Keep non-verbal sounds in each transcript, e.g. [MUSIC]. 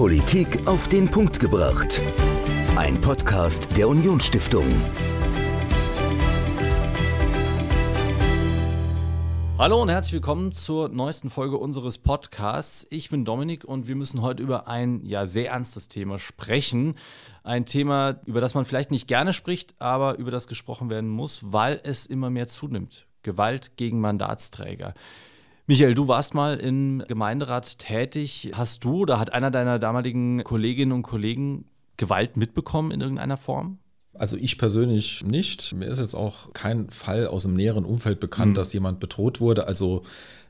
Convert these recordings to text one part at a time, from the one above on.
Politik auf den Punkt gebracht. Ein Podcast der Unionsstiftung. Hallo und herzlich willkommen zur neuesten Folge unseres Podcasts. Ich bin Dominik und wir müssen heute über ein ja sehr ernstes Thema sprechen. Ein Thema, über das man vielleicht nicht gerne spricht, aber über das gesprochen werden muss, weil es immer mehr zunimmt. Gewalt gegen Mandatsträger. Michael, du warst mal im Gemeinderat tätig. Hast du oder hat einer deiner damaligen Kolleginnen und Kollegen Gewalt mitbekommen in irgendeiner Form? Also ich persönlich nicht. Mir ist jetzt auch kein Fall aus dem näheren Umfeld bekannt, mhm. dass jemand bedroht wurde. Also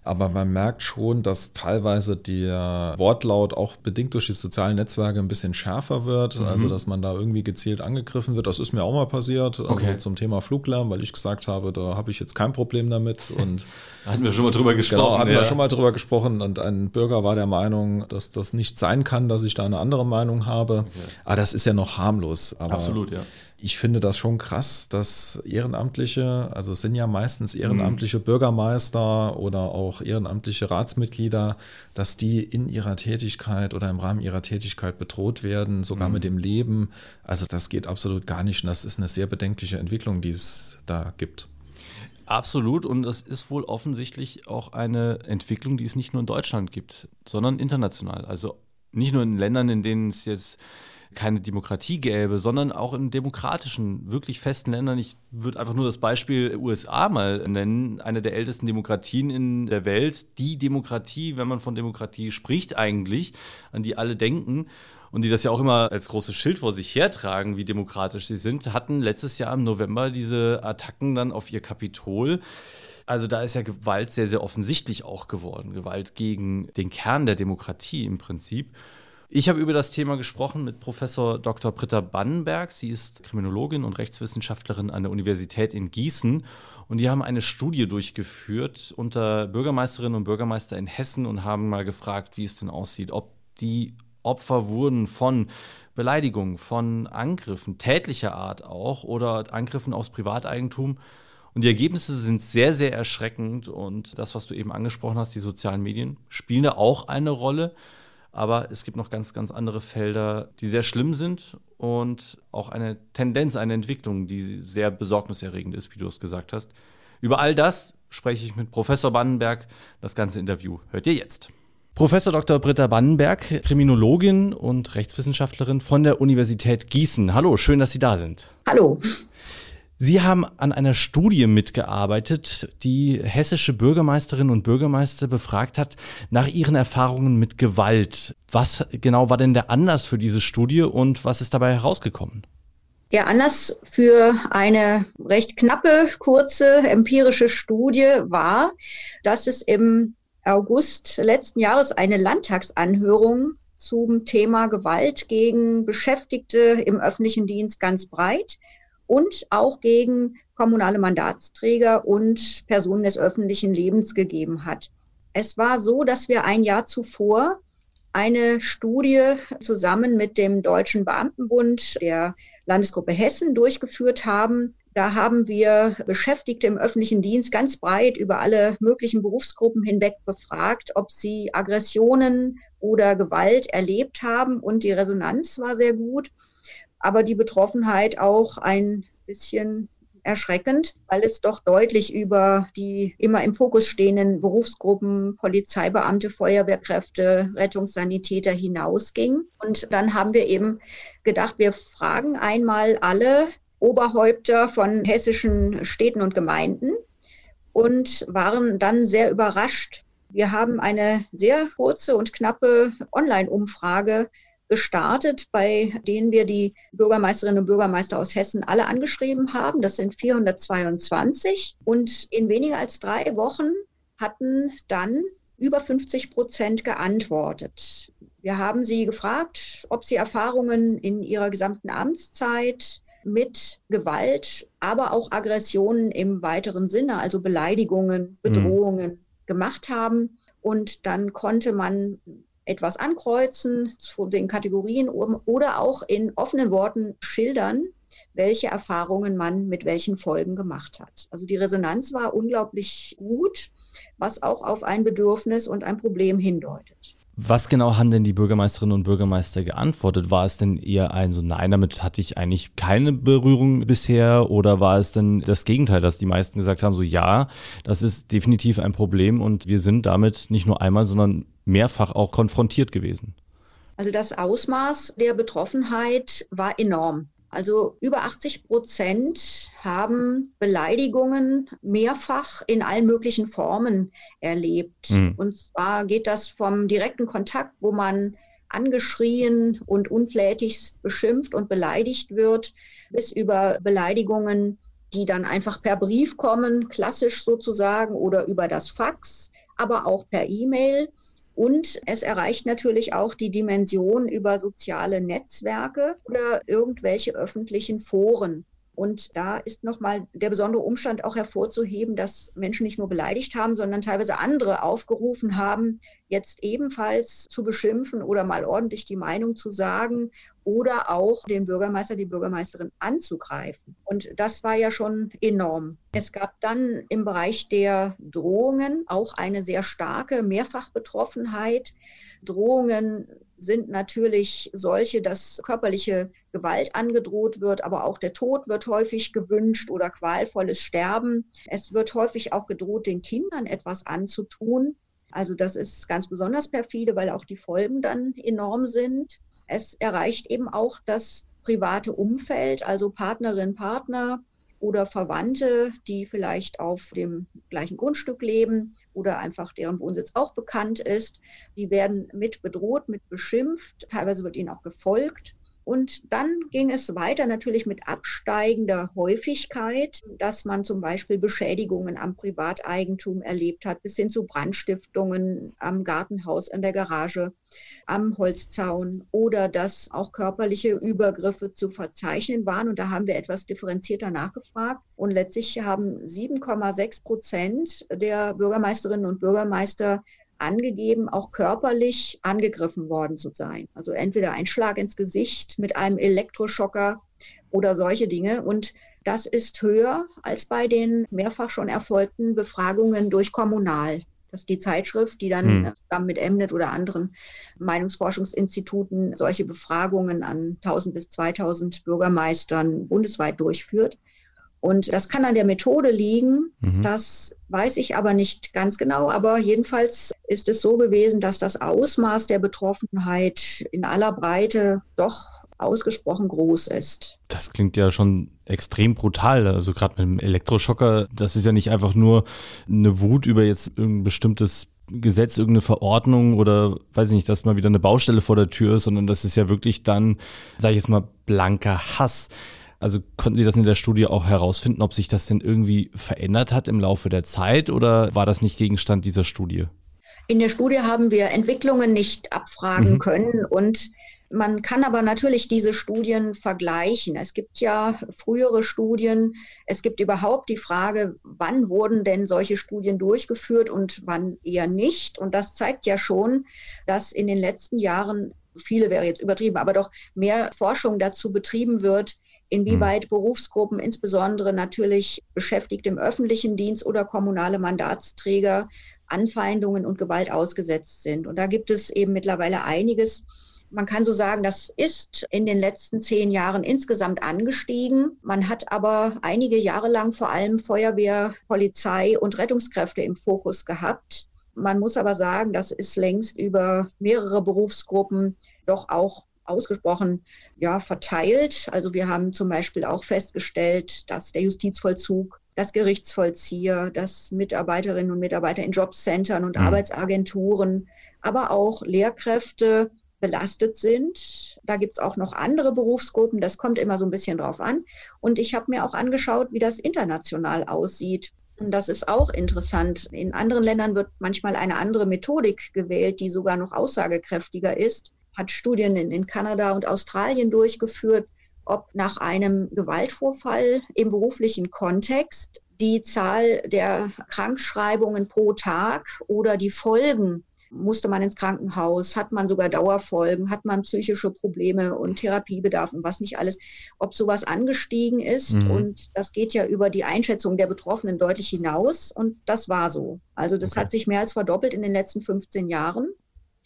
aber man merkt schon, dass teilweise der Wortlaut auch bedingt durch die sozialen Netzwerke ein bisschen schärfer wird. Mhm. Also, dass man da irgendwie gezielt angegriffen wird. Das ist mir auch mal passiert. Also okay. zum Thema Fluglärm, weil ich gesagt habe, da habe ich jetzt kein Problem damit. Und [LAUGHS] da hatten wir schon mal drüber gesprochen. Genau, hatten ja. wir schon mal drüber gesprochen. Und ein Bürger war der Meinung, dass das nicht sein kann, dass ich da eine andere Meinung habe. Okay. Aber das ist ja noch harmlos. Aber Absolut, ja ich finde das schon krass, dass Ehrenamtliche, also es sind ja meistens ehrenamtliche mhm. Bürgermeister oder auch ehrenamtliche Ratsmitglieder, dass die in ihrer Tätigkeit oder im Rahmen ihrer Tätigkeit bedroht werden, sogar mhm. mit dem Leben. Also das geht absolut gar nicht und das ist eine sehr bedenkliche Entwicklung, die es da gibt. Absolut und es ist wohl offensichtlich auch eine Entwicklung, die es nicht nur in Deutschland gibt, sondern international. Also nicht nur in Ländern, in denen es jetzt keine Demokratie gäbe, sondern auch in demokratischen, wirklich festen Ländern. Ich würde einfach nur das Beispiel USA mal nennen, eine der ältesten Demokratien in der Welt. Die Demokratie, wenn man von Demokratie spricht eigentlich, an die alle denken und die das ja auch immer als großes Schild vor sich hertragen, wie demokratisch sie sind, hatten letztes Jahr im November diese Attacken dann auf ihr Kapitol. Also da ist ja Gewalt sehr, sehr offensichtlich auch geworden. Gewalt gegen den Kern der Demokratie im Prinzip. Ich habe über das Thema gesprochen mit Professor Dr. Britta Bannenberg. Sie ist Kriminologin und Rechtswissenschaftlerin an der Universität in Gießen. Und die haben eine Studie durchgeführt unter Bürgermeisterinnen und Bürgermeister in Hessen und haben mal gefragt, wie es denn aussieht, ob die Opfer wurden von Beleidigungen, von Angriffen, tätlicher Art auch oder Angriffen aufs Privateigentum. Und die Ergebnisse sind sehr, sehr erschreckend. Und das, was du eben angesprochen hast, die sozialen Medien, spielen da auch eine Rolle. Aber es gibt noch ganz, ganz andere Felder, die sehr schlimm sind und auch eine Tendenz, eine Entwicklung, die sehr besorgniserregend ist, wie du es gesagt hast. Über all das spreche ich mit Professor Bannenberg. Das ganze Interview hört ihr jetzt. Professor Dr. Britta Bannenberg, Kriminologin und Rechtswissenschaftlerin von der Universität Gießen. Hallo, schön, dass Sie da sind. Hallo. Sie haben an einer Studie mitgearbeitet, die hessische Bürgermeisterinnen und Bürgermeister befragt hat nach ihren Erfahrungen mit Gewalt. Was genau war denn der Anlass für diese Studie und was ist dabei herausgekommen? Der Anlass für eine recht knappe, kurze empirische Studie war, dass es im August letzten Jahres eine Landtagsanhörung zum Thema Gewalt gegen Beschäftigte im öffentlichen Dienst ganz breit und auch gegen kommunale Mandatsträger und Personen des öffentlichen Lebens gegeben hat. Es war so, dass wir ein Jahr zuvor eine Studie zusammen mit dem Deutschen Beamtenbund der Landesgruppe Hessen durchgeführt haben. Da haben wir Beschäftigte im öffentlichen Dienst ganz breit über alle möglichen Berufsgruppen hinweg befragt, ob sie Aggressionen oder Gewalt erlebt haben. Und die Resonanz war sehr gut aber die Betroffenheit auch ein bisschen erschreckend, weil es doch deutlich über die immer im Fokus stehenden Berufsgruppen Polizeibeamte, Feuerwehrkräfte, Rettungssanitäter hinausging. Und dann haben wir eben gedacht, wir fragen einmal alle Oberhäupter von hessischen Städten und Gemeinden und waren dann sehr überrascht. Wir haben eine sehr kurze und knappe Online-Umfrage gestartet, bei denen wir die Bürgermeisterinnen und Bürgermeister aus Hessen alle angeschrieben haben. Das sind 422. Und in weniger als drei Wochen hatten dann über 50 Prozent geantwortet. Wir haben sie gefragt, ob sie Erfahrungen in ihrer gesamten Amtszeit mit Gewalt, aber auch Aggressionen im weiteren Sinne, also Beleidigungen, mhm. Bedrohungen mhm. gemacht haben. Und dann konnte man etwas ankreuzen zu den Kategorien oder auch in offenen Worten schildern, welche Erfahrungen man mit welchen Folgen gemacht hat. Also die Resonanz war unglaublich gut, was auch auf ein Bedürfnis und ein Problem hindeutet. Was genau haben denn die Bürgermeisterinnen und Bürgermeister geantwortet? War es denn eher ein so, nein, damit hatte ich eigentlich keine Berührung bisher? Oder war es denn das Gegenteil, dass die meisten gesagt haben, so ja, das ist definitiv ein Problem und wir sind damit nicht nur einmal, sondern mehrfach auch konfrontiert gewesen? Also das Ausmaß der Betroffenheit war enorm. Also über 80 Prozent haben Beleidigungen mehrfach in allen möglichen Formen erlebt. Mhm. Und zwar geht das vom direkten Kontakt, wo man angeschrien und unflätigst beschimpft und beleidigt wird, bis über Beleidigungen, die dann einfach per Brief kommen, klassisch sozusagen, oder über das Fax, aber auch per E-Mail. Und es erreicht natürlich auch die Dimension über soziale Netzwerke oder irgendwelche öffentlichen Foren. Und da ist nochmal der besondere Umstand auch hervorzuheben, dass Menschen nicht nur beleidigt haben, sondern teilweise andere aufgerufen haben, jetzt ebenfalls zu beschimpfen oder mal ordentlich die Meinung zu sagen oder auch den Bürgermeister, die Bürgermeisterin anzugreifen. Und das war ja schon enorm. Es gab dann im Bereich der Drohungen auch eine sehr starke Mehrfachbetroffenheit. Drohungen sind natürlich solche, dass körperliche Gewalt angedroht wird, aber auch der Tod wird häufig gewünscht oder qualvolles Sterben. Es wird häufig auch gedroht, den Kindern etwas anzutun. Also das ist ganz besonders perfide, weil auch die Folgen dann enorm sind. Es erreicht eben auch das private Umfeld, also Partnerin, Partner, oder Verwandte, die vielleicht auf dem gleichen Grundstück leben oder einfach deren Wohnsitz auch bekannt ist. Die werden mit bedroht, mit beschimpft. Teilweise wird ihnen auch gefolgt. Und dann ging es weiter natürlich mit absteigender Häufigkeit, dass man zum Beispiel Beschädigungen am Privateigentum erlebt hat, bis hin zu Brandstiftungen am Gartenhaus, an der Garage, am Holzzaun oder dass auch körperliche Übergriffe zu verzeichnen waren. Und da haben wir etwas differenzierter nachgefragt. Und letztlich haben 7,6 Prozent der Bürgermeisterinnen und Bürgermeister angegeben, auch körperlich angegriffen worden zu sein. Also entweder ein Schlag ins Gesicht mit einem Elektroschocker oder solche Dinge. Und das ist höher als bei den mehrfach schon erfolgten Befragungen durch Kommunal. Das ist die Zeitschrift, die dann hm. zusammen mit Emnet oder anderen Meinungsforschungsinstituten solche Befragungen an 1000 bis 2000 Bürgermeistern bundesweit durchführt. Und das kann an der Methode liegen, mhm. das weiß ich aber nicht ganz genau. Aber jedenfalls ist es so gewesen, dass das Ausmaß der Betroffenheit in aller Breite doch ausgesprochen groß ist. Das klingt ja schon extrem brutal. Also gerade mit dem Elektroschocker, das ist ja nicht einfach nur eine Wut über jetzt irgendein bestimmtes Gesetz, irgendeine Verordnung oder weiß ich nicht, dass mal wieder eine Baustelle vor der Tür ist, sondern das ist ja wirklich dann, sage ich jetzt mal, blanker Hass. Also konnten Sie das in der Studie auch herausfinden, ob sich das denn irgendwie verändert hat im Laufe der Zeit oder war das nicht Gegenstand dieser Studie? In der Studie haben wir Entwicklungen nicht abfragen mhm. können und man kann aber natürlich diese Studien vergleichen. Es gibt ja frühere Studien. Es gibt überhaupt die Frage, wann wurden denn solche Studien durchgeführt und wann eher nicht. Und das zeigt ja schon, dass in den letzten Jahren, viele wäre jetzt übertrieben, aber doch mehr Forschung dazu betrieben wird, inwieweit hm. Berufsgruppen, insbesondere natürlich Beschäftigte im öffentlichen Dienst oder kommunale Mandatsträger, Anfeindungen und Gewalt ausgesetzt sind. Und da gibt es eben mittlerweile einiges. Man kann so sagen, das ist in den letzten zehn Jahren insgesamt angestiegen. Man hat aber einige Jahre lang vor allem Feuerwehr, Polizei und Rettungskräfte im Fokus gehabt. Man muss aber sagen, das ist längst über mehrere Berufsgruppen doch auch ausgesprochen ja, verteilt. Also wir haben zum Beispiel auch festgestellt, dass der Justizvollzug, das Gerichtsvollzieher, dass Mitarbeiterinnen und Mitarbeiter in Jobcentern und mhm. Arbeitsagenturen, aber auch Lehrkräfte belastet sind. Da gibt es auch noch andere Berufsgruppen, das kommt immer so ein bisschen drauf an. Und ich habe mir auch angeschaut, wie das international aussieht. Und das ist auch interessant. In anderen Ländern wird manchmal eine andere Methodik gewählt, die sogar noch aussagekräftiger ist hat Studien in, in Kanada und Australien durchgeführt, ob nach einem Gewaltvorfall im beruflichen Kontext die Zahl der Krankschreibungen pro Tag oder die Folgen musste man ins Krankenhaus, hat man sogar Dauerfolgen, hat man psychische Probleme und Therapiebedarf und was nicht alles, ob sowas angestiegen ist. Mhm. Und das geht ja über die Einschätzung der Betroffenen deutlich hinaus. Und das war so. Also das okay. hat sich mehr als verdoppelt in den letzten 15 Jahren.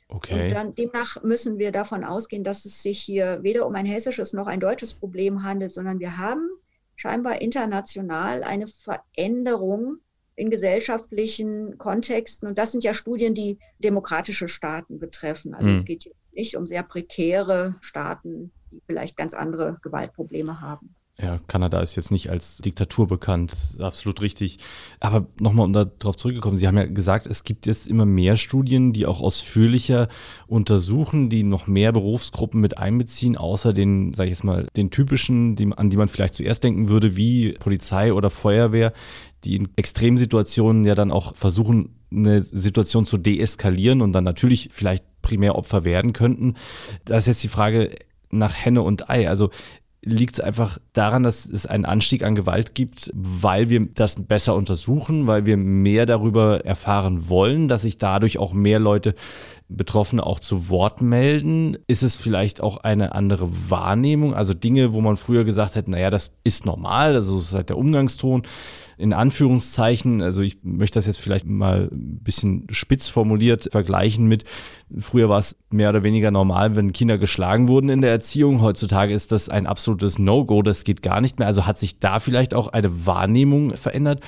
Okay. Und dann, demnach müssen wir davon ausgehen, dass es sich hier weder um ein hessisches noch ein deutsches Problem handelt, sondern wir haben scheinbar international eine Veränderung in gesellschaftlichen Kontexten. Und das sind ja Studien, die demokratische Staaten betreffen. Also mhm. es geht hier nicht um sehr prekäre Staaten, die vielleicht ganz andere Gewaltprobleme haben. Ja, Kanada ist jetzt nicht als Diktatur bekannt, absolut richtig. Aber nochmal, um darauf zurückgekommen, Sie haben ja gesagt, es gibt jetzt immer mehr Studien, die auch ausführlicher untersuchen, die noch mehr Berufsgruppen mit einbeziehen, außer den, sage ich jetzt mal, den typischen, die, an die man vielleicht zuerst denken würde, wie Polizei oder Feuerwehr, die in Extremsituationen ja dann auch versuchen, eine Situation zu deeskalieren und dann natürlich vielleicht primär Opfer werden könnten. Da ist jetzt die Frage nach Henne und Ei. Also liegt es einfach daran, dass es einen Anstieg an Gewalt gibt, weil wir das besser untersuchen, weil wir mehr darüber erfahren wollen, dass sich dadurch auch mehr Leute Betroffene auch zu Wort melden? Ist es vielleicht auch eine andere Wahrnehmung? Also Dinge, wo man früher gesagt hätte, naja, das ist normal, also das ist halt der Umgangston in Anführungszeichen, also ich möchte das jetzt vielleicht mal ein bisschen spitz formuliert vergleichen mit, früher war es mehr oder weniger normal, wenn Kinder geschlagen wurden in der Erziehung. Heutzutage ist das ein absolutes No-Go, das geht gar nicht mehr. Also hat sich da vielleicht auch eine Wahrnehmung verändert?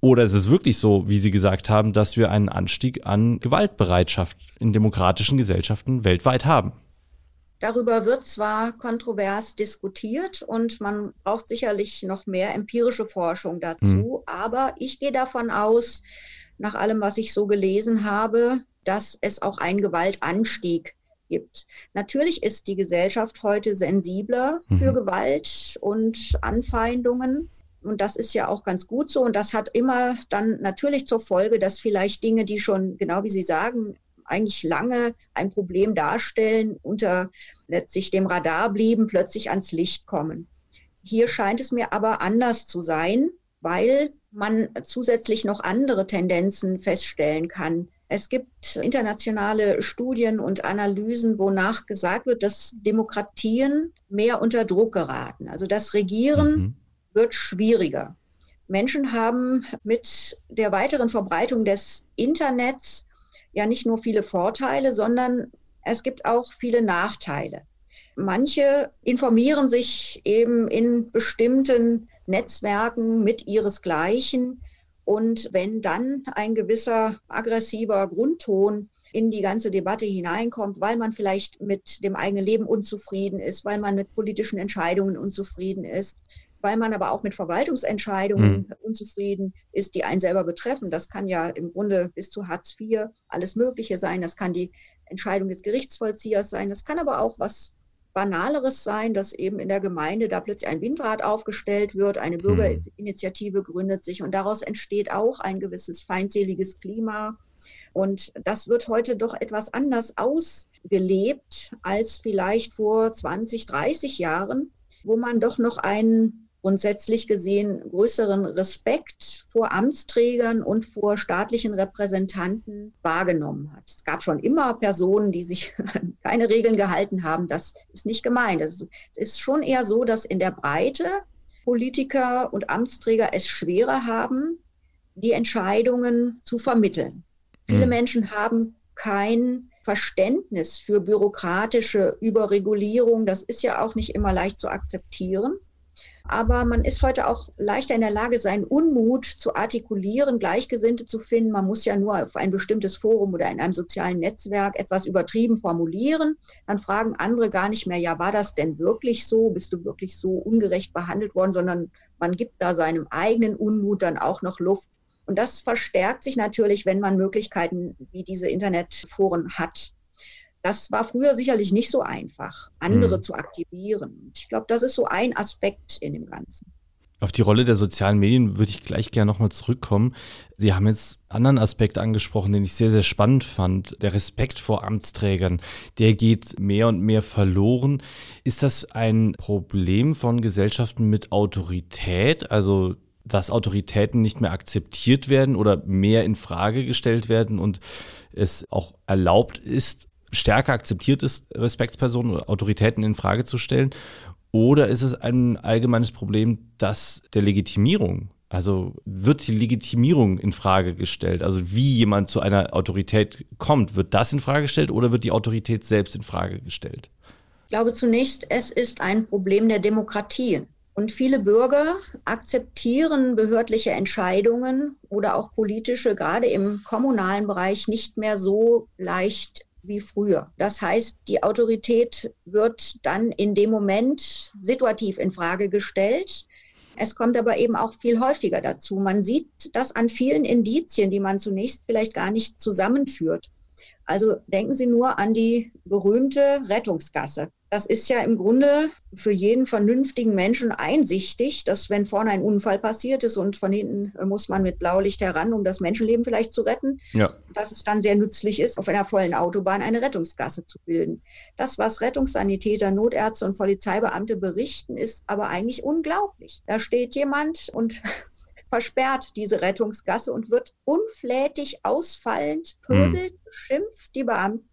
Oder ist es wirklich so, wie Sie gesagt haben, dass wir einen Anstieg an Gewaltbereitschaft in demokratischen Gesellschaften weltweit haben? Darüber wird zwar kontrovers diskutiert und man braucht sicherlich noch mehr empirische Forschung dazu, mhm. aber ich gehe davon aus, nach allem, was ich so gelesen habe, dass es auch einen Gewaltanstieg gibt. Natürlich ist die Gesellschaft heute sensibler mhm. für Gewalt und Anfeindungen. Und das ist ja auch ganz gut so. Und das hat immer dann natürlich zur Folge, dass vielleicht Dinge, die schon, genau wie Sie sagen, eigentlich lange ein Problem darstellen, unter letztlich dem Radar blieben, plötzlich ans Licht kommen. Hier scheint es mir aber anders zu sein, weil man zusätzlich noch andere Tendenzen feststellen kann. Es gibt internationale Studien und Analysen, wonach gesagt wird, dass Demokratien mehr unter Druck geraten. Also das Regieren mhm. wird schwieriger. Menschen haben mit der weiteren Verbreitung des Internets ja nicht nur viele Vorteile, sondern es gibt auch viele Nachteile. Manche informieren sich eben in bestimmten Netzwerken mit ihresgleichen. Und wenn dann ein gewisser aggressiver Grundton in die ganze Debatte hineinkommt, weil man vielleicht mit dem eigenen Leben unzufrieden ist, weil man mit politischen Entscheidungen unzufrieden ist, weil man aber auch mit Verwaltungsentscheidungen mhm. unzufrieden ist, die einen selber betreffen. Das kann ja im Grunde bis zu Hartz IV alles Mögliche sein. Das kann die Entscheidung des Gerichtsvollziehers sein. Das kann aber auch was Banaleres sein, dass eben in der Gemeinde da plötzlich ein Windrad aufgestellt wird, eine mhm. Bürgerinitiative gründet sich und daraus entsteht auch ein gewisses feindseliges Klima. Und das wird heute doch etwas anders ausgelebt als vielleicht vor 20, 30 Jahren, wo man doch noch einen grundsätzlich gesehen größeren Respekt vor Amtsträgern und vor staatlichen Repräsentanten wahrgenommen hat. Es gab schon immer Personen, die sich an keine Regeln gehalten haben. Das ist nicht gemeint. Es ist schon eher so, dass in der Breite Politiker und Amtsträger es schwerer haben, die Entscheidungen zu vermitteln. Viele mhm. Menschen haben kein Verständnis für bürokratische Überregulierung. Das ist ja auch nicht immer leicht zu akzeptieren. Aber man ist heute auch leichter in der Lage, seinen Unmut zu artikulieren, Gleichgesinnte zu finden. Man muss ja nur auf ein bestimmtes Forum oder in einem sozialen Netzwerk etwas übertrieben formulieren. Dann fragen andere gar nicht mehr, ja, war das denn wirklich so? Bist du wirklich so ungerecht behandelt worden? Sondern man gibt da seinem eigenen Unmut dann auch noch Luft. Und das verstärkt sich natürlich, wenn man Möglichkeiten wie diese Internetforen hat. Das war früher sicherlich nicht so einfach, andere mhm. zu aktivieren. Ich glaube, das ist so ein Aspekt in dem Ganzen. Auf die Rolle der sozialen Medien würde ich gleich gerne nochmal zurückkommen. Sie haben jetzt einen anderen Aspekt angesprochen, den ich sehr, sehr spannend fand. Der Respekt vor Amtsträgern, der geht mehr und mehr verloren. Ist das ein Problem von Gesellschaften mit Autorität? Also, dass Autoritäten nicht mehr akzeptiert werden oder mehr in Frage gestellt werden und es auch erlaubt ist, stärker akzeptiert ist, Respektspersonen oder Autoritäten in Frage zu stellen? Oder ist es ein allgemeines Problem, dass der Legitimierung Also wird die Legitimierung in Frage gestellt? Also wie jemand zu einer Autorität kommt, wird das in Frage gestellt oder wird die Autorität selbst in Frage gestellt? Ich glaube zunächst, es ist ein Problem der Demokratie. Und viele Bürger akzeptieren behördliche Entscheidungen oder auch politische, gerade im kommunalen Bereich, nicht mehr so leicht wie früher. Das heißt, die Autorität wird dann in dem Moment situativ in Frage gestellt es kommt aber eben auch viel häufiger dazu. Man sieht das an vielen Indizien, die man zunächst vielleicht gar nicht zusammenführt. Also denken Sie nur an die berühmte Rettungsgasse. Das ist ja im Grunde für jeden vernünftigen Menschen einsichtig, dass wenn vorne ein Unfall passiert ist und von hinten muss man mit Blaulicht heran, um das Menschenleben vielleicht zu retten, ja. dass es dann sehr nützlich ist, auf einer vollen Autobahn eine Rettungsgasse zu bilden. Das, was Rettungssanitäter, Notärzte und Polizeibeamte berichten, ist aber eigentlich unglaublich. Da steht jemand und [LAUGHS] versperrt diese Rettungsgasse und wird unflätig, ausfallend, pöbelt, hm. beschimpft die Beamten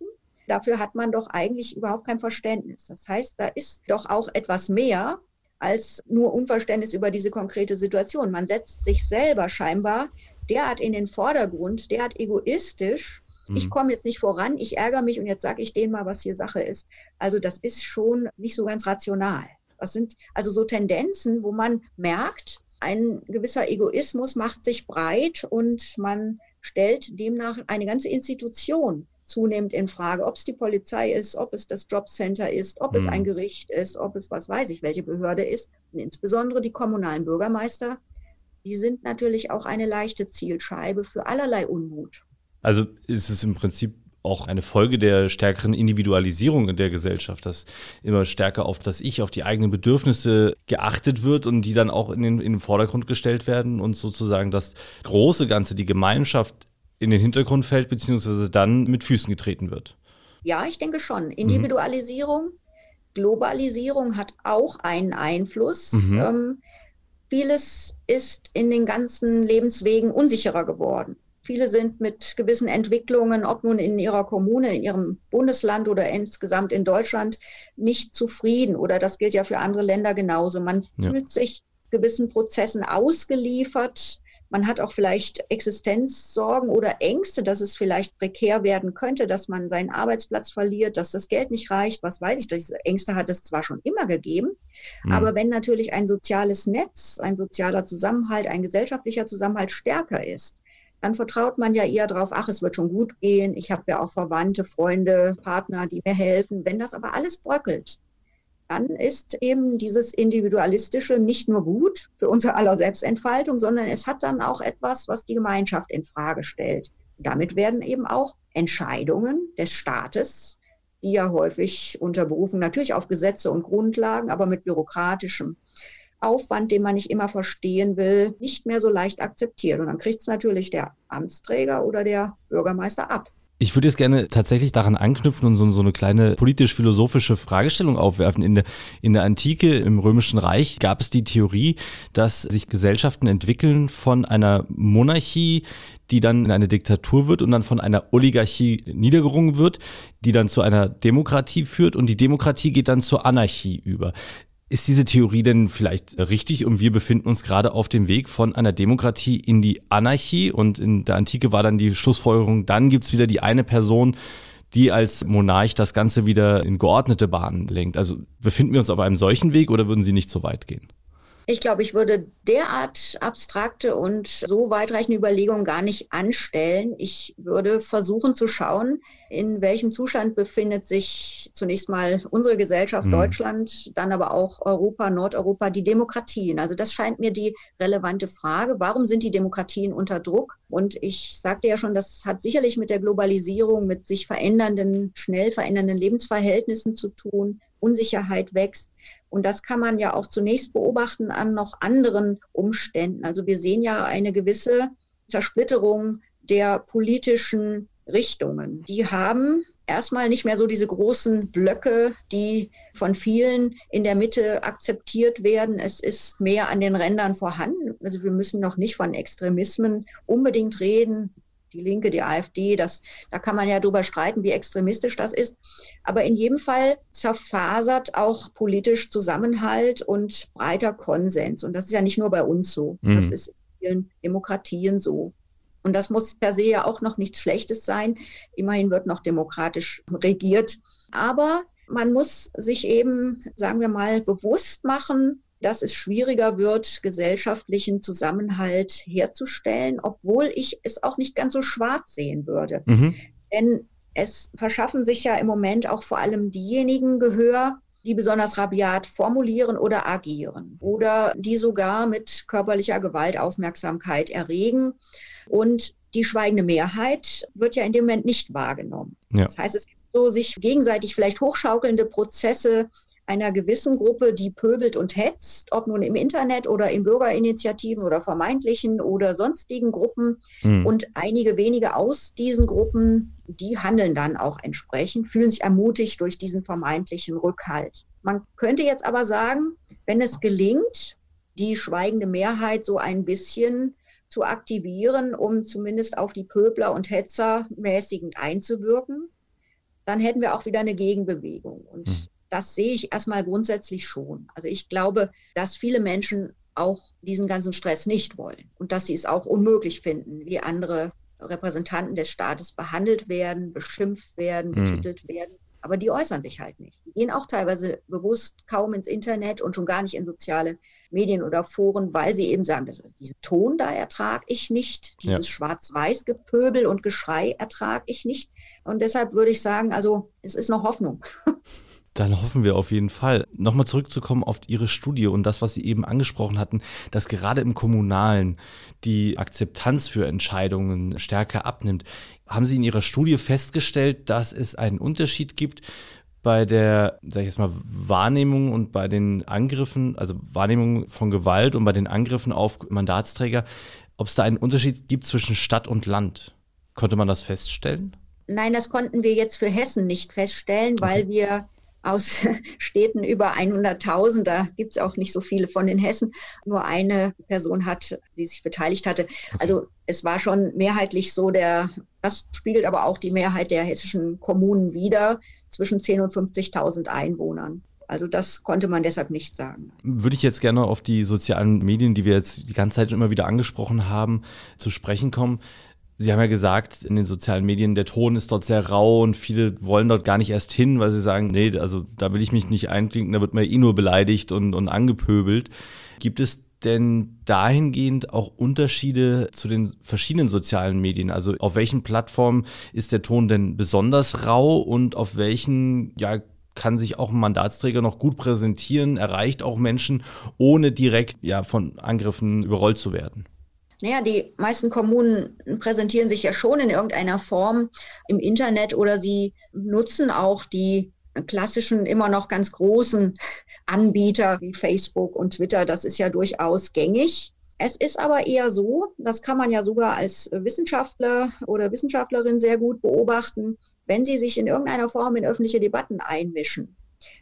Dafür hat man doch eigentlich überhaupt kein Verständnis. Das heißt, da ist doch auch etwas mehr als nur Unverständnis über diese konkrete Situation. Man setzt sich selber scheinbar derart in den Vordergrund, derart egoistisch. Mhm. Ich komme jetzt nicht voran, ich ärgere mich und jetzt sage ich denen mal, was hier Sache ist. Also das ist schon nicht so ganz rational. Das sind also so Tendenzen, wo man merkt, ein gewisser Egoismus macht sich breit und man stellt demnach eine ganze Institution zunehmend in Frage, ob es die Polizei ist, ob es das Jobcenter ist, ob mhm. es ein Gericht ist, ob es was weiß ich, welche Behörde ist. Und insbesondere die kommunalen Bürgermeister, die sind natürlich auch eine leichte Zielscheibe für allerlei Unmut. Also ist es im Prinzip auch eine Folge der stärkeren Individualisierung in der Gesellschaft, dass immer stärker auf das Ich, auf die eigenen Bedürfnisse geachtet wird und die dann auch in den, in den Vordergrund gestellt werden und sozusagen das große Ganze, die Gemeinschaft in den Hintergrund fällt, beziehungsweise dann mit Füßen getreten wird. Ja, ich denke schon. Individualisierung, mhm. Globalisierung hat auch einen Einfluss. Mhm. Ähm, vieles ist in den ganzen Lebenswegen unsicherer geworden. Viele sind mit gewissen Entwicklungen, ob nun in ihrer Kommune, in ihrem Bundesland oder insgesamt in Deutschland, nicht zufrieden. Oder das gilt ja für andere Länder genauso. Man ja. fühlt sich gewissen Prozessen ausgeliefert man hat auch vielleicht Existenzsorgen oder Ängste, dass es vielleicht prekär werden könnte, dass man seinen Arbeitsplatz verliert, dass das Geld nicht reicht. Was weiß ich, diese Ängste hat es zwar schon immer gegeben, mhm. aber wenn natürlich ein soziales Netz, ein sozialer Zusammenhalt, ein gesellschaftlicher Zusammenhalt stärker ist, dann vertraut man ja eher darauf, ach, es wird schon gut gehen. Ich habe ja auch Verwandte, Freunde, Partner, die mir helfen. Wenn das aber alles bröckelt, dann ist eben dieses Individualistische nicht nur gut für unser aller Selbstentfaltung, sondern es hat dann auch etwas, was die Gemeinschaft in Frage stellt. Damit werden eben auch Entscheidungen des Staates, die ja häufig unter Berufung natürlich auf Gesetze und Grundlagen, aber mit bürokratischem Aufwand, den man nicht immer verstehen will, nicht mehr so leicht akzeptiert. Und dann kriegt es natürlich der Amtsträger oder der Bürgermeister ab. Ich würde jetzt gerne tatsächlich daran anknüpfen und so, so eine kleine politisch-philosophische Fragestellung aufwerfen. In der, in der Antike, im Römischen Reich, gab es die Theorie, dass sich Gesellschaften entwickeln von einer Monarchie, die dann in eine Diktatur wird und dann von einer Oligarchie niedergerungen wird, die dann zu einer Demokratie führt und die Demokratie geht dann zur Anarchie über. Ist diese Theorie denn vielleicht richtig und wir befinden uns gerade auf dem Weg von einer Demokratie in die Anarchie und in der Antike war dann die Schlussfolgerung, dann gibt's wieder die eine Person, die als Monarch das Ganze wieder in geordnete Bahnen lenkt. Also befinden wir uns auf einem solchen Weg oder würden Sie nicht so weit gehen? Ich glaube, ich würde derart abstrakte und so weitreichende Überlegungen gar nicht anstellen. Ich würde versuchen zu schauen, in welchem Zustand befindet sich zunächst mal unsere Gesellschaft, mhm. Deutschland, dann aber auch Europa, Nordeuropa, die Demokratien. Also das scheint mir die relevante Frage. Warum sind die Demokratien unter Druck? Und ich sagte ja schon, das hat sicherlich mit der Globalisierung, mit sich verändernden, schnell verändernden Lebensverhältnissen zu tun. Unsicherheit wächst. Und das kann man ja auch zunächst beobachten an noch anderen Umständen. Also wir sehen ja eine gewisse Zersplitterung der politischen Richtungen. Die haben erstmal nicht mehr so diese großen Blöcke, die von vielen in der Mitte akzeptiert werden. Es ist mehr an den Rändern vorhanden. Also wir müssen noch nicht von Extremismen unbedingt reden die Linke, die AfD, das, da kann man ja drüber streiten, wie extremistisch das ist. Aber in jedem Fall zerfasert auch politisch Zusammenhalt und breiter Konsens. Und das ist ja nicht nur bei uns so. Mhm. Das ist vielen Demokratien so. Und das muss per se ja auch noch nichts Schlechtes sein. Immerhin wird noch demokratisch regiert. Aber man muss sich eben, sagen wir mal, bewusst machen, dass es schwieriger wird, gesellschaftlichen Zusammenhalt herzustellen, obwohl ich es auch nicht ganz so schwarz sehen würde. Mhm. Denn es verschaffen sich ja im Moment auch vor allem diejenigen Gehör, die besonders rabiat formulieren oder agieren oder die sogar mit körperlicher Gewalt Aufmerksamkeit erregen. Und die schweigende Mehrheit wird ja in dem Moment nicht wahrgenommen. Ja. Das heißt, es gibt so sich gegenseitig vielleicht hochschaukelnde Prozesse einer gewissen Gruppe, die pöbelt und hetzt, ob nun im Internet oder in Bürgerinitiativen oder vermeintlichen oder sonstigen Gruppen. Mhm. Und einige wenige aus diesen Gruppen, die handeln dann auch entsprechend, fühlen sich ermutigt durch diesen vermeintlichen Rückhalt. Man könnte jetzt aber sagen, wenn es gelingt, die schweigende Mehrheit so ein bisschen zu aktivieren, um zumindest auf die Pöbler und Hetzer mäßigend einzuwirken, dann hätten wir auch wieder eine Gegenbewegung. Und mhm. Das sehe ich erstmal grundsätzlich schon. Also ich glaube, dass viele Menschen auch diesen ganzen Stress nicht wollen und dass sie es auch unmöglich finden, wie andere Repräsentanten des Staates behandelt werden, beschimpft werden, mhm. betitelt mhm. werden. Aber die äußern sich halt nicht. Die gehen auch teilweise bewusst kaum ins Internet und schon gar nicht in soziale Medien oder Foren, weil sie eben sagen, das diesen Ton da ertrage ich nicht, dieses ja. Schwarz-Weiß-Gepöbel und Geschrei ertrage ich nicht. Und deshalb würde ich sagen, also es ist noch Hoffnung. [LAUGHS] Dann hoffen wir auf jeden Fall. Nochmal zurückzukommen auf Ihre Studie und das, was Sie eben angesprochen hatten, dass gerade im Kommunalen die Akzeptanz für Entscheidungen stärker abnimmt. Haben Sie in Ihrer Studie festgestellt, dass es einen Unterschied gibt bei der, sag ich jetzt mal, Wahrnehmung und bei den Angriffen, also Wahrnehmung von Gewalt und bei den Angriffen auf Mandatsträger, ob es da einen Unterschied gibt zwischen Stadt und Land? Konnte man das feststellen? Nein, das konnten wir jetzt für Hessen nicht feststellen, weil okay. wir aus [LAUGHS] Städten über 100.000, da gibt es auch nicht so viele von den Hessen, nur eine Person hat, die sich beteiligt hatte. Also es war schon mehrheitlich so, der, das spiegelt aber auch die Mehrheit der hessischen Kommunen wider, zwischen 10.000 und 50.000 Einwohnern. Also das konnte man deshalb nicht sagen. Würde ich jetzt gerne auf die sozialen Medien, die wir jetzt die ganze Zeit immer wieder angesprochen haben, zu sprechen kommen. Sie haben ja gesagt, in den sozialen Medien, der Ton ist dort sehr rau und viele wollen dort gar nicht erst hin, weil sie sagen, nee, also da will ich mich nicht einklinken, da wird man eh nur beleidigt und, und angepöbelt. Gibt es denn dahingehend auch Unterschiede zu den verschiedenen sozialen Medien? Also auf welchen Plattformen ist der Ton denn besonders rau und auf welchen, ja, kann sich auch ein Mandatsträger noch gut präsentieren, erreicht auch Menschen, ohne direkt ja, von Angriffen überrollt zu werden? Naja, die meisten Kommunen präsentieren sich ja schon in irgendeiner Form im Internet oder sie nutzen auch die klassischen, immer noch ganz großen Anbieter wie Facebook und Twitter. Das ist ja durchaus gängig. Es ist aber eher so, das kann man ja sogar als Wissenschaftler oder Wissenschaftlerin sehr gut beobachten, wenn sie sich in irgendeiner Form in öffentliche Debatten einmischen,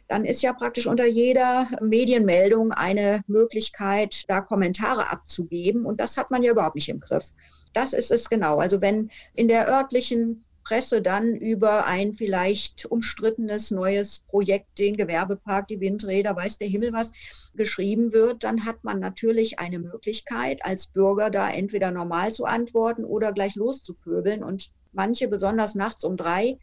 dann ist ja praktisch unter jeder Medienmeldung eine Möglichkeit, da Kommentare abzugeben. Und das hat man ja überhaupt nicht im Griff. Das ist es genau. Also wenn in der örtlichen Presse dann über ein vielleicht umstrittenes neues Projekt, den Gewerbepark, die Windräder, weiß der Himmel was, geschrieben wird, dann hat man natürlich eine Möglichkeit, als Bürger da entweder normal zu antworten oder gleich loszupöbeln. Und manche, besonders nachts um drei,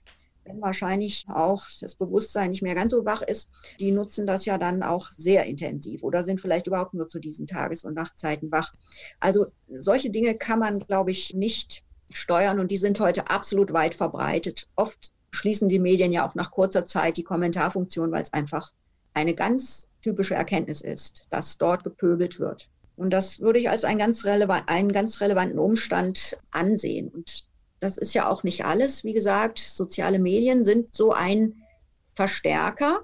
wenn wahrscheinlich auch das Bewusstsein nicht mehr ganz so wach ist, die nutzen das ja dann auch sehr intensiv oder sind vielleicht überhaupt nur zu diesen Tages- und Nachtzeiten wach. Also solche Dinge kann man, glaube ich, nicht steuern und die sind heute absolut weit verbreitet. Oft schließen die Medien ja auch nach kurzer Zeit die Kommentarfunktion, weil es einfach eine ganz typische Erkenntnis ist, dass dort gepöbelt wird. Und das würde ich als einen ganz, relevant, einen ganz relevanten Umstand ansehen. Und das ist ja auch nicht alles. Wie gesagt, soziale Medien sind so ein Verstärker.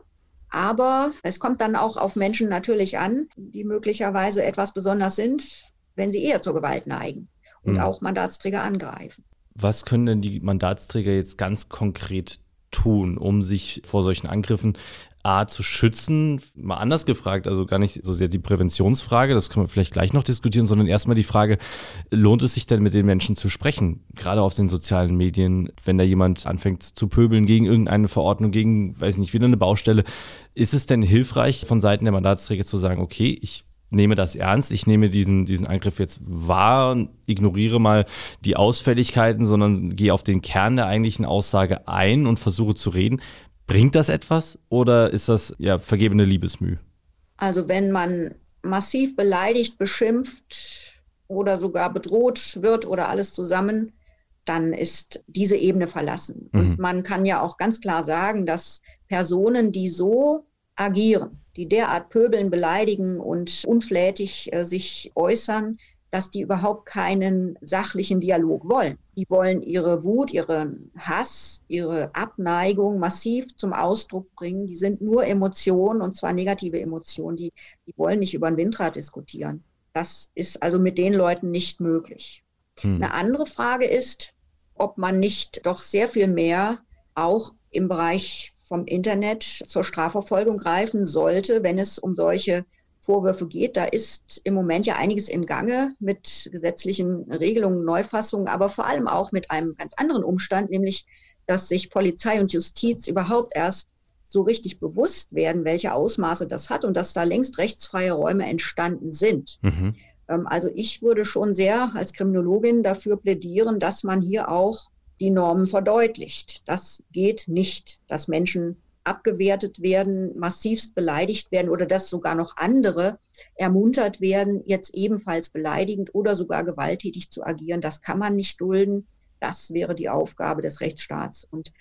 Aber es kommt dann auch auf Menschen natürlich an, die möglicherweise etwas besonders sind, wenn sie eher zur Gewalt neigen und mhm. auch Mandatsträger angreifen. Was können denn die Mandatsträger jetzt ganz konkret tun, um sich vor solchen Angriffen A zu schützen, mal anders gefragt, also gar nicht so sehr die Präventionsfrage, das können wir vielleicht gleich noch diskutieren, sondern erstmal die Frage, lohnt es sich denn mit den Menschen zu sprechen, gerade auf den sozialen Medien, wenn da jemand anfängt zu pöbeln gegen irgendeine Verordnung, gegen, weiß nicht, wieder eine Baustelle, ist es denn hilfreich von Seiten der Mandatsträger zu sagen, okay, ich nehme das ernst, ich nehme diesen, diesen Angriff jetzt wahr, ignoriere mal die Ausfälligkeiten, sondern gehe auf den Kern der eigentlichen Aussage ein und versuche zu reden. Bringt das etwas oder ist das ja vergebene Liebesmüh? Also wenn man massiv beleidigt, beschimpft oder sogar bedroht wird oder alles zusammen, dann ist diese Ebene verlassen. Mhm. Und man kann ja auch ganz klar sagen, dass Personen, die so agieren, die derart pöbeln, beleidigen und unflätig äh, sich äußern, dass die überhaupt keinen sachlichen Dialog wollen. Die wollen ihre Wut, ihren Hass, ihre Abneigung massiv zum Ausdruck bringen. Die sind nur Emotionen und zwar negative Emotionen. Die, die wollen nicht über ein Windrad diskutieren. Das ist also mit den Leuten nicht möglich. Hm. Eine andere Frage ist, ob man nicht doch sehr viel mehr auch im Bereich vom Internet zur Strafverfolgung greifen sollte, wenn es um solche Vorwürfe geht. Da ist im Moment ja einiges im Gange mit gesetzlichen Regelungen, Neufassungen, aber vor allem auch mit einem ganz anderen Umstand, nämlich dass sich Polizei und Justiz überhaupt erst so richtig bewusst werden, welche Ausmaße das hat und dass da längst rechtsfreie Räume entstanden sind. Mhm. Ähm, also ich würde schon sehr als Kriminologin dafür plädieren, dass man hier auch die Normen verdeutlicht. Das geht nicht, dass Menschen abgewertet werden, massivst beleidigt werden oder dass sogar noch andere ermuntert werden, jetzt ebenfalls beleidigend oder sogar gewalttätig zu agieren. Das kann man nicht dulden. Das wäre die Aufgabe des Rechtsstaats. Und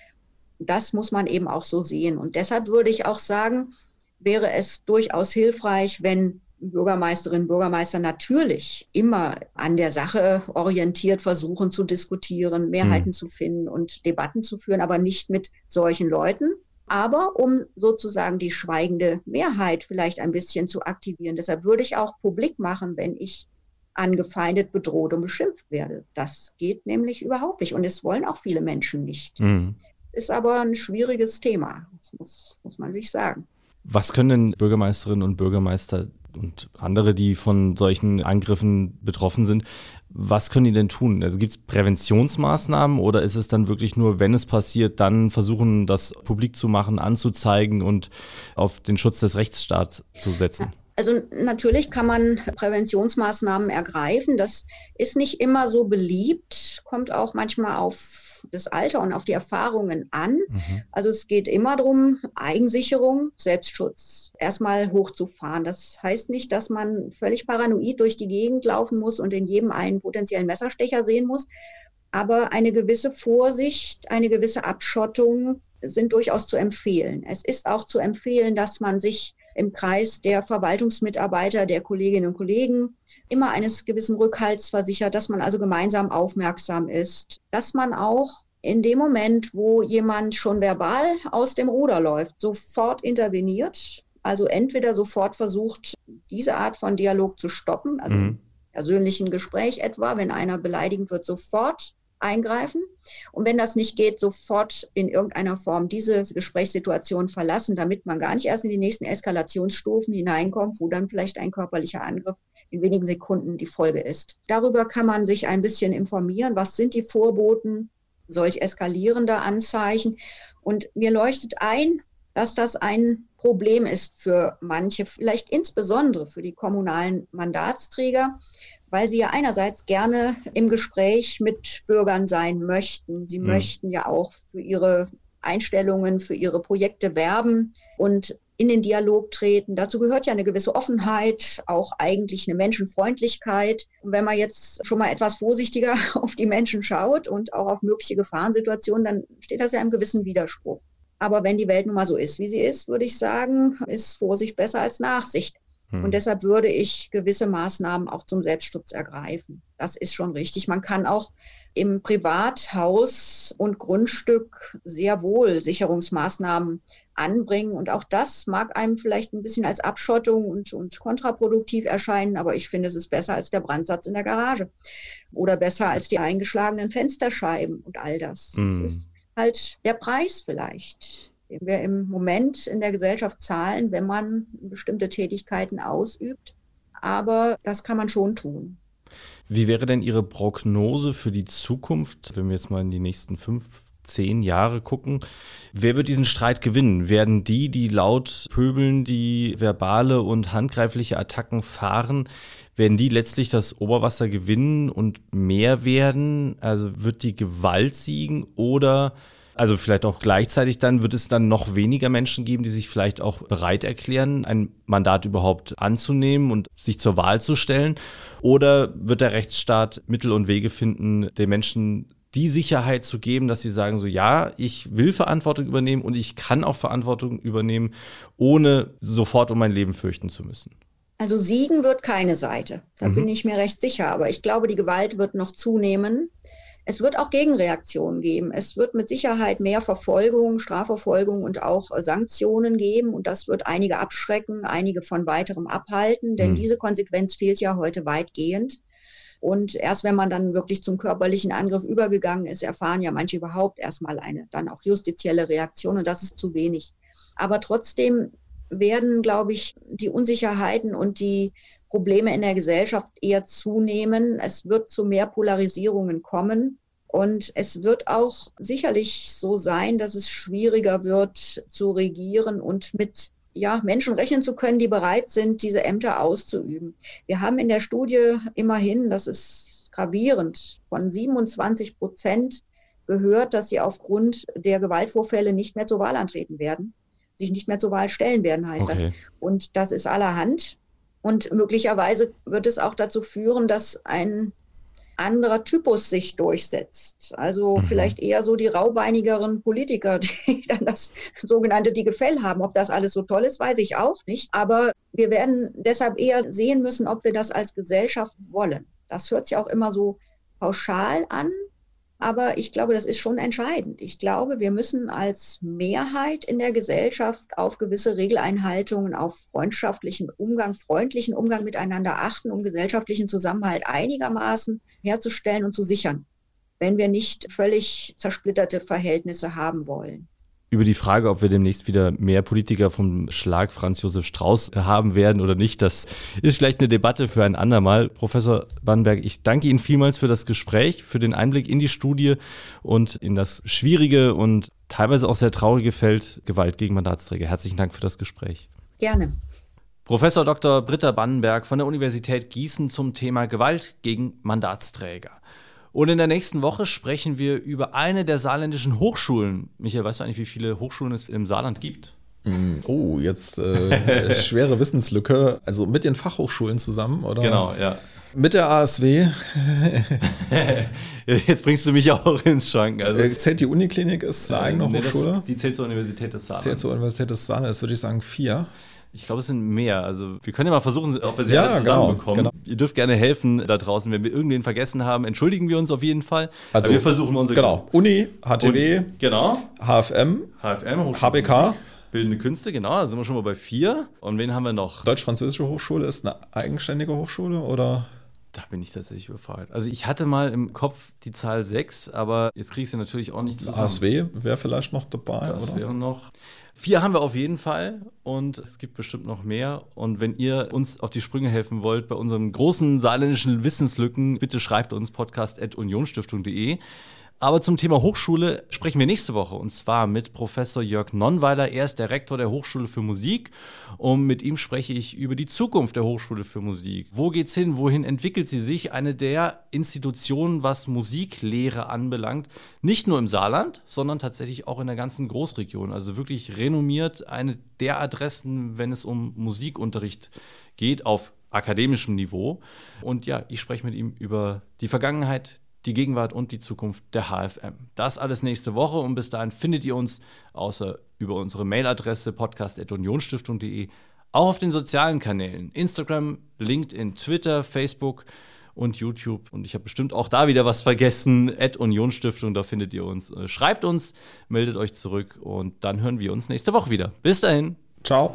das muss man eben auch so sehen. Und deshalb würde ich auch sagen, wäre es durchaus hilfreich, wenn Bürgermeisterinnen und Bürgermeister natürlich immer an der Sache orientiert versuchen zu diskutieren, Mehrheiten mhm. zu finden und Debatten zu führen, aber nicht mit solchen Leuten. Aber um sozusagen die schweigende Mehrheit vielleicht ein bisschen zu aktivieren. Deshalb würde ich auch publik machen, wenn ich angefeindet, bedroht und beschimpft werde. Das geht nämlich überhaupt nicht. Und es wollen auch viele Menschen nicht. Mhm. Ist aber ein schwieriges Thema, das muss, muss man wirklich sagen. Was können denn Bürgermeisterinnen und Bürgermeister und andere, die von solchen Angriffen betroffen sind, was können die denn tun? Also gibt es Präventionsmaßnahmen oder ist es dann wirklich nur, wenn es passiert, dann versuchen, das publik zu machen, anzuzeigen und auf den Schutz des Rechtsstaats zu setzen? Also natürlich kann man Präventionsmaßnahmen ergreifen. Das ist nicht immer so beliebt, kommt auch manchmal auf das Alter und auf die Erfahrungen an. Mhm. Also es geht immer darum, Eigensicherung, Selbstschutz erstmal hochzufahren. Das heißt nicht, dass man völlig paranoid durch die Gegend laufen muss und in jedem einen potenziellen Messerstecher sehen muss. Aber eine gewisse Vorsicht, eine gewisse Abschottung sind durchaus zu empfehlen. Es ist auch zu empfehlen, dass man sich im Kreis der Verwaltungsmitarbeiter, der Kolleginnen und Kollegen immer eines gewissen Rückhalts versichert, dass man also gemeinsam aufmerksam ist, dass man auch in dem Moment, wo jemand schon verbal aus dem Ruder läuft, sofort interveniert, also entweder sofort versucht, diese Art von Dialog zu stoppen, also mhm. persönlichen Gespräch etwa, wenn einer beleidigend wird, sofort eingreifen. Und wenn das nicht geht, sofort in irgendeiner Form diese Gesprächssituation verlassen, damit man gar nicht erst in die nächsten Eskalationsstufen hineinkommt, wo dann vielleicht ein körperlicher Angriff in wenigen Sekunden die Folge ist. Darüber kann man sich ein bisschen informieren. Was sind die Vorboten solch eskalierender Anzeichen? Und mir leuchtet ein, dass das ein Problem ist für manche, vielleicht insbesondere für die kommunalen Mandatsträger, weil sie ja einerseits gerne im Gespräch mit Bürgern sein möchten. Sie mhm. möchten ja auch für ihre Einstellungen, für ihre Projekte werben und in den Dialog treten. Dazu gehört ja eine gewisse Offenheit, auch eigentlich eine Menschenfreundlichkeit. Und wenn man jetzt schon mal etwas vorsichtiger [LAUGHS] auf die Menschen schaut und auch auf mögliche Gefahrensituationen, dann steht das ja im gewissen Widerspruch. Aber wenn die Welt nun mal so ist, wie sie ist, würde ich sagen, ist Vorsicht besser als Nachsicht. Und hm. deshalb würde ich gewisse Maßnahmen auch zum Selbstschutz ergreifen. Das ist schon richtig. Man kann auch im Privathaus und Grundstück sehr wohl Sicherungsmaßnahmen anbringen. Und auch das mag einem vielleicht ein bisschen als Abschottung und, und kontraproduktiv erscheinen, aber ich finde, es ist besser als der Brandsatz in der Garage oder besser als die eingeschlagenen Fensterscheiben und all das. Mhm. Das hm. ist halt der Preis vielleicht wir im Moment in der Gesellschaft zahlen, wenn man bestimmte Tätigkeiten ausübt. Aber das kann man schon tun. Wie wäre denn Ihre Prognose für die Zukunft, wenn wir jetzt mal in die nächsten fünf zehn Jahre gucken, wer wird diesen Streit gewinnen? Werden die, die laut pöbeln, die verbale und handgreifliche Attacken fahren, werden die letztlich das Oberwasser gewinnen und mehr werden? Also wird die Gewalt siegen oder also vielleicht auch gleichzeitig dann wird es dann noch weniger Menschen geben, die sich vielleicht auch bereit erklären, ein Mandat überhaupt anzunehmen und sich zur Wahl zu stellen? Oder wird der Rechtsstaat Mittel und Wege finden, den Menschen die Sicherheit zu geben, dass sie sagen, so ja, ich will Verantwortung übernehmen und ich kann auch Verantwortung übernehmen, ohne sofort um mein Leben fürchten zu müssen? Also siegen wird keine Seite. Da mhm. bin ich mir recht sicher. Aber ich glaube, die Gewalt wird noch zunehmen. Es wird auch Gegenreaktionen geben. Es wird mit Sicherheit mehr Verfolgung, Strafverfolgung und auch äh, Sanktionen geben. Und das wird einige abschrecken, einige von weiterem abhalten, denn mhm. diese Konsequenz fehlt ja heute weitgehend. Und erst wenn man dann wirklich zum körperlichen Angriff übergegangen ist, erfahren ja manche überhaupt erstmal eine dann auch justizielle Reaktion. Und das ist zu wenig. Aber trotzdem werden, glaube ich, die Unsicherheiten und die Probleme in der Gesellschaft eher zunehmen. Es wird zu mehr Polarisierungen kommen. Und es wird auch sicherlich so sein, dass es schwieriger wird zu regieren und mit ja, Menschen rechnen zu können, die bereit sind, diese Ämter auszuüben. Wir haben in der Studie immerhin, das ist gravierend, von 27 Prozent gehört, dass sie aufgrund der Gewaltvorfälle nicht mehr zur Wahl antreten werden, sich nicht mehr zur Wahl stellen werden, heißt okay. das. Und das ist allerhand. Und möglicherweise wird es auch dazu führen, dass ein anderer Typus sich durchsetzt. Also mhm. vielleicht eher so die raubeinigeren Politiker, [LAUGHS] die dann das sogenannte dicke Fell haben. Ob das alles so toll ist, weiß ich auch nicht. Aber wir werden deshalb eher sehen müssen, ob wir das als Gesellschaft wollen. Das hört sich auch immer so pauschal an, aber ich glaube, das ist schon entscheidend. Ich glaube, wir müssen als Mehrheit in der Gesellschaft auf gewisse Regeleinhaltungen, auf freundschaftlichen Umgang, freundlichen Umgang miteinander achten, um gesellschaftlichen Zusammenhalt einigermaßen herzustellen und zu sichern, wenn wir nicht völlig zersplitterte Verhältnisse haben wollen über die Frage, ob wir demnächst wieder mehr Politiker vom Schlag Franz Josef Strauß haben werden oder nicht, das ist vielleicht eine Debatte für ein andermal. Professor Bannenberg, ich danke Ihnen vielmals für das Gespräch, für den Einblick in die Studie und in das schwierige und teilweise auch sehr traurige Feld Gewalt gegen Mandatsträger. Herzlichen Dank für das Gespräch. Gerne. Professor Dr. Britta Bannenberg von der Universität Gießen zum Thema Gewalt gegen Mandatsträger. Und in der nächsten Woche sprechen wir über eine der saarländischen Hochschulen. Michael, weißt du eigentlich, wie viele Hochschulen es im Saarland gibt? Mm, oh, jetzt äh, [LAUGHS] schwere Wissenslücke. Also mit den Fachhochschulen zusammen, oder? Genau, ja. Mit der ASW. [LAUGHS] Jetzt bringst du mich auch ins Schranken. Also, äh, zählt die Uniklinik ist eine eigene nee, Hochschule? Das, die zählt zur Universität des Saarlands. Zählt zur Universität des Saarlands, würde ich sagen vier. Ich glaube, es sind mehr. Also wir können ja mal versuchen, ob wir sie ja, alle zusammenbekommen. Genau, genau. Ihr dürft gerne helfen da draußen. Wenn wir irgendwen vergessen haben, entschuldigen wir uns auf jeden Fall. Also Aber wir versuchen unsere genau Uni, HTW, Uni, genau, HFM, HFM, HBK. Bildende Künste, genau, da sind wir schon mal bei vier. Und wen haben wir noch? Deutsch-Französische Hochschule ist eine eigenständige Hochschule oder? Da bin ich tatsächlich überfragt. Also ich hatte mal im Kopf die Zahl 6, aber jetzt kriege ich sie natürlich auch nicht zusammen. ASW wäre vielleicht noch dabei. Das wäre noch. Vier haben wir auf jeden Fall und es gibt bestimmt noch mehr. Und wenn ihr uns auf die Sprünge helfen wollt bei unseren großen saarländischen Wissenslücken, bitte schreibt uns podcast.unionstiftung.de. Aber zum Thema Hochschule sprechen wir nächste Woche und zwar mit Professor Jörg Nonnweiler. Er ist der Rektor der Hochschule für Musik und mit ihm spreche ich über die Zukunft der Hochschule für Musik. Wo geht's hin? Wohin entwickelt sie sich? Eine der Institutionen, was Musiklehre anbelangt, nicht nur im Saarland, sondern tatsächlich auch in der ganzen Großregion. Also wirklich renommiert, eine der Adressen, wenn es um Musikunterricht geht auf akademischem Niveau. Und ja, ich spreche mit ihm über die Vergangenheit, die Gegenwart und die Zukunft der HFM. Das alles nächste Woche und bis dahin findet ihr uns außer über unsere Mailadresse podcast.unionstiftung.de auch auf den sozialen Kanälen Instagram, LinkedIn, Twitter, Facebook und YouTube. Und ich habe bestimmt auch da wieder was vergessen. At da findet ihr uns. Äh, schreibt uns, meldet euch zurück und dann hören wir uns nächste Woche wieder. Bis dahin. Ciao.